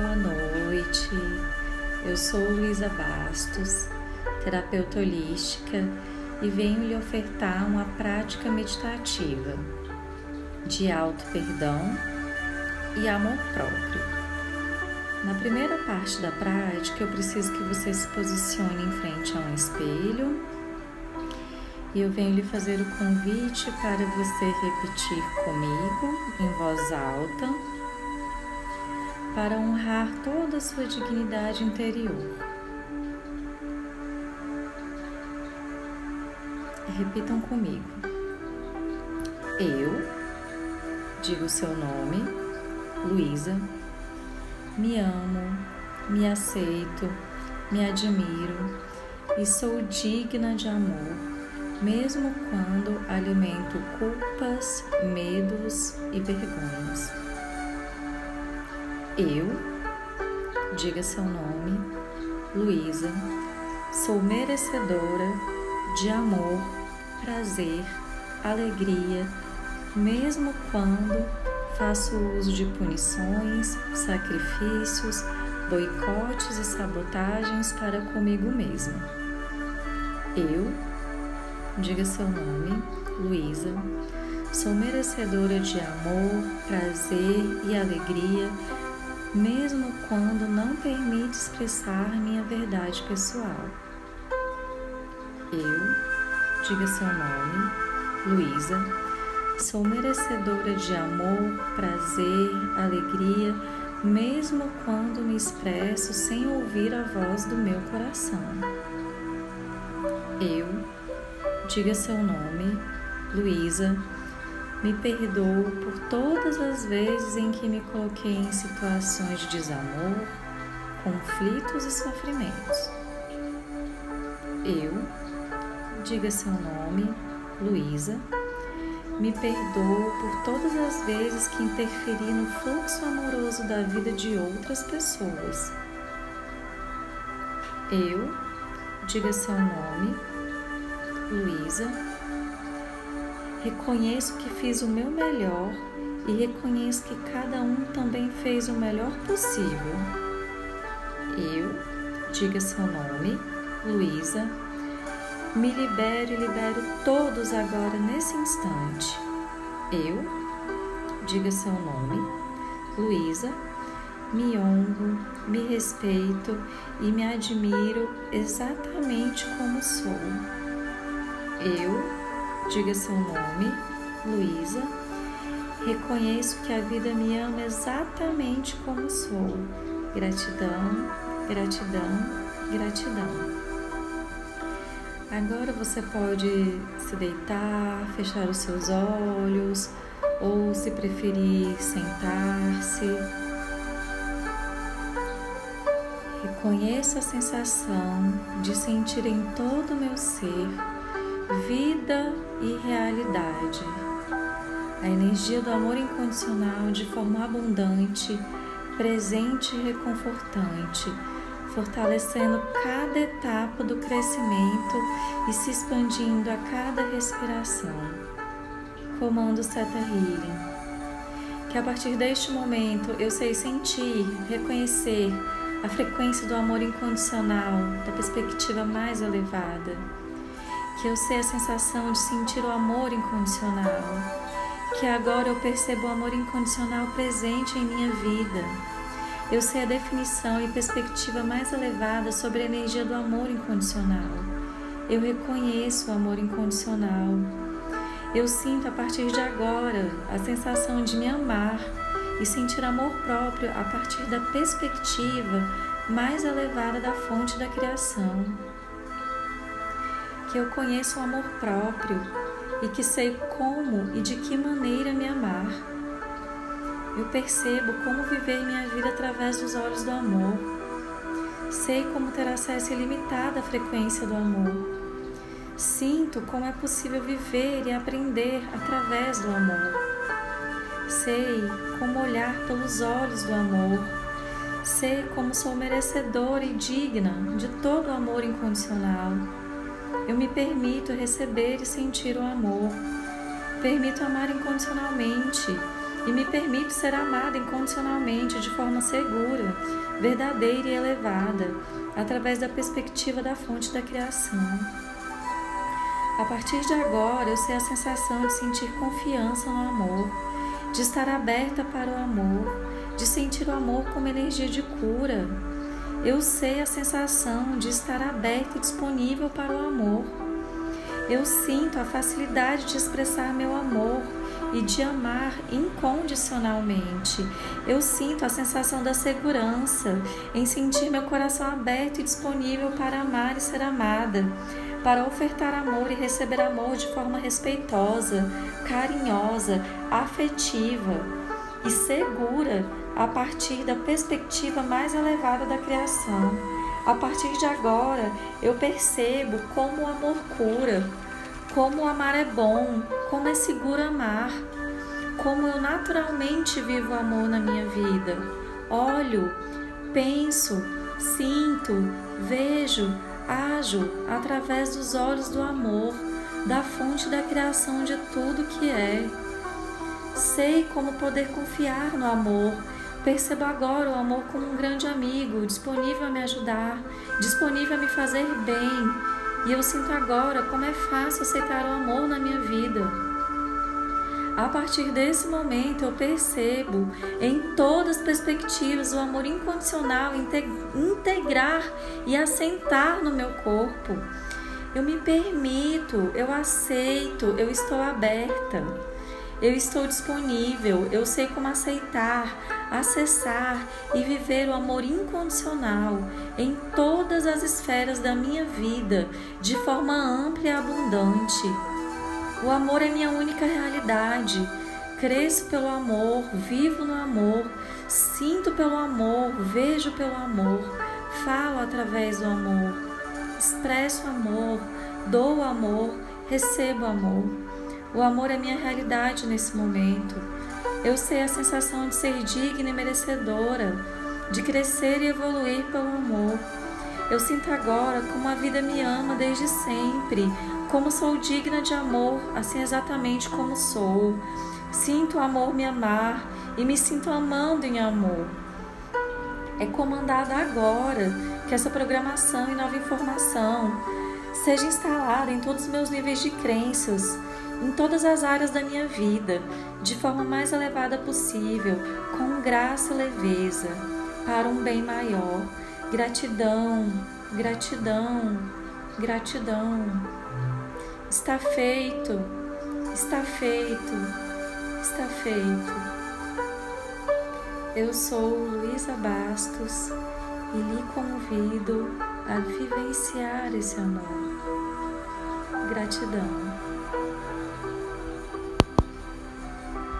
Boa noite. Eu sou Luísa Bastos, terapeuta holística, e venho lhe ofertar uma prática meditativa de auto perdão e amor próprio. Na primeira parte da prática, eu preciso que você se posicione em frente a um espelho e eu venho lhe fazer o convite para você repetir comigo em voz alta para honrar toda a sua dignidade interior. Repitam comigo. Eu, digo o seu nome, Luísa, me amo, me aceito, me admiro e sou digna de amor, mesmo quando alimento culpas, medos e vergonhas. Eu, diga seu nome, Luísa, sou merecedora de amor, prazer, alegria, mesmo quando faço uso de punições, sacrifícios, boicotes e sabotagens para comigo mesma. Eu, diga seu nome, Luísa, sou merecedora de amor, prazer e alegria mesmo quando não permite expressar minha verdade pessoal. Eu, diga seu nome, Luísa, sou merecedora de amor, prazer, alegria, mesmo quando me expresso sem ouvir a voz do meu coração. Eu, diga seu nome, Luísa, me perdoo por todas as vezes em que me coloquei em situações de desamor, conflitos e sofrimentos. Eu, diga seu nome, Luísa, me perdoo por todas as vezes que interferi no fluxo amoroso da vida de outras pessoas. Eu, diga seu nome, Luísa, Reconheço que fiz o meu melhor e reconheço que cada um também fez o melhor possível. Eu, diga seu nome, Luísa, me libero e libero todos agora nesse instante. Eu, diga seu nome, Luísa, me honro, me respeito e me admiro exatamente como sou. Eu, Diga seu nome, Luísa. Reconheço que a vida me ama exatamente como sou. Gratidão, gratidão, gratidão. Agora você pode se deitar, fechar os seus olhos ou, se preferir, sentar-se. Reconheça a sensação de sentir em todo o meu ser vida e realidade. A energia do amor incondicional de forma abundante, presente e reconfortante, fortalecendo cada etapa do crescimento e se expandindo a cada respiração. Comando Theta Healing. Que a partir deste momento eu sei sentir, reconhecer a frequência do amor incondicional da perspectiva mais elevada que eu sei a sensação de sentir o amor incondicional, que agora eu percebo o amor incondicional presente em minha vida. Eu sei a definição e perspectiva mais elevada sobre a energia do amor incondicional. Eu reconheço o amor incondicional. Eu sinto a partir de agora a sensação de me amar e sentir amor próprio a partir da perspectiva mais elevada da fonte da criação que eu conheço o amor próprio e que sei como e de que maneira me amar. Eu percebo como viver minha vida através dos olhos do amor. Sei como ter acesso ilimitado à frequência do amor. Sinto como é possível viver e aprender através do amor. Sei como olhar pelos olhos do amor. Sei como sou merecedora e digna de todo o amor incondicional eu me permito receber e sentir o amor. Permito amar incondicionalmente e me permito ser amada incondicionalmente de forma segura, verdadeira e elevada, através da perspectiva da fonte da criação. A partir de agora, eu sei a sensação de sentir confiança no amor, de estar aberta para o amor, de sentir o amor como energia de cura. Eu sei a sensação de estar aberta e disponível para o amor. Eu sinto a facilidade de expressar meu amor e de amar incondicionalmente. Eu sinto a sensação da segurança em sentir meu coração aberto e disponível para amar e ser amada, para ofertar amor e receber amor de forma respeitosa, carinhosa, afetiva e segura a partir da perspectiva mais elevada da criação. A partir de agora, eu percebo como o amor cura, como amar é bom, como é seguro amar, como eu naturalmente vivo o amor na minha vida. Olho, penso, sinto, vejo, ajo através dos olhos do amor, da fonte da criação de tudo que é. Sei como poder confiar no amor Percebo agora o amor como um grande amigo, disponível a me ajudar, disponível a me fazer bem. E eu sinto agora como é fácil aceitar o amor na minha vida. A partir desse momento eu percebo em todas as perspectivas o amor incondicional integrar e assentar no meu corpo. Eu me permito, eu aceito, eu estou aberta. Eu estou disponível, eu sei como aceitar, acessar e viver o amor incondicional em todas as esferas da minha vida, de forma ampla e abundante. O amor é minha única realidade. Cresço pelo amor, vivo no amor, sinto pelo amor, vejo pelo amor, falo através do amor, expresso amor, dou amor, recebo amor. O amor é minha realidade nesse momento. Eu sei a sensação de ser digna e merecedora, de crescer e evoluir pelo amor. Eu sinto agora como a vida me ama desde sempre, como sou digna de amor, assim exatamente como sou. Sinto o amor me amar e me sinto amando em amor. É comandada agora que essa programação e nova informação seja instalada em todos os meus níveis de crenças em todas as áreas da minha vida, de forma mais elevada possível, com graça e leveza, para um bem maior. Gratidão, gratidão, gratidão. Está feito, está feito, está feito. Eu sou Luísa Bastos e lhe convido a vivenciar esse amor. Gratidão.